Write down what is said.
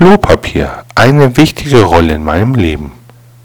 Klopapier eine wichtige Rolle in meinem Leben.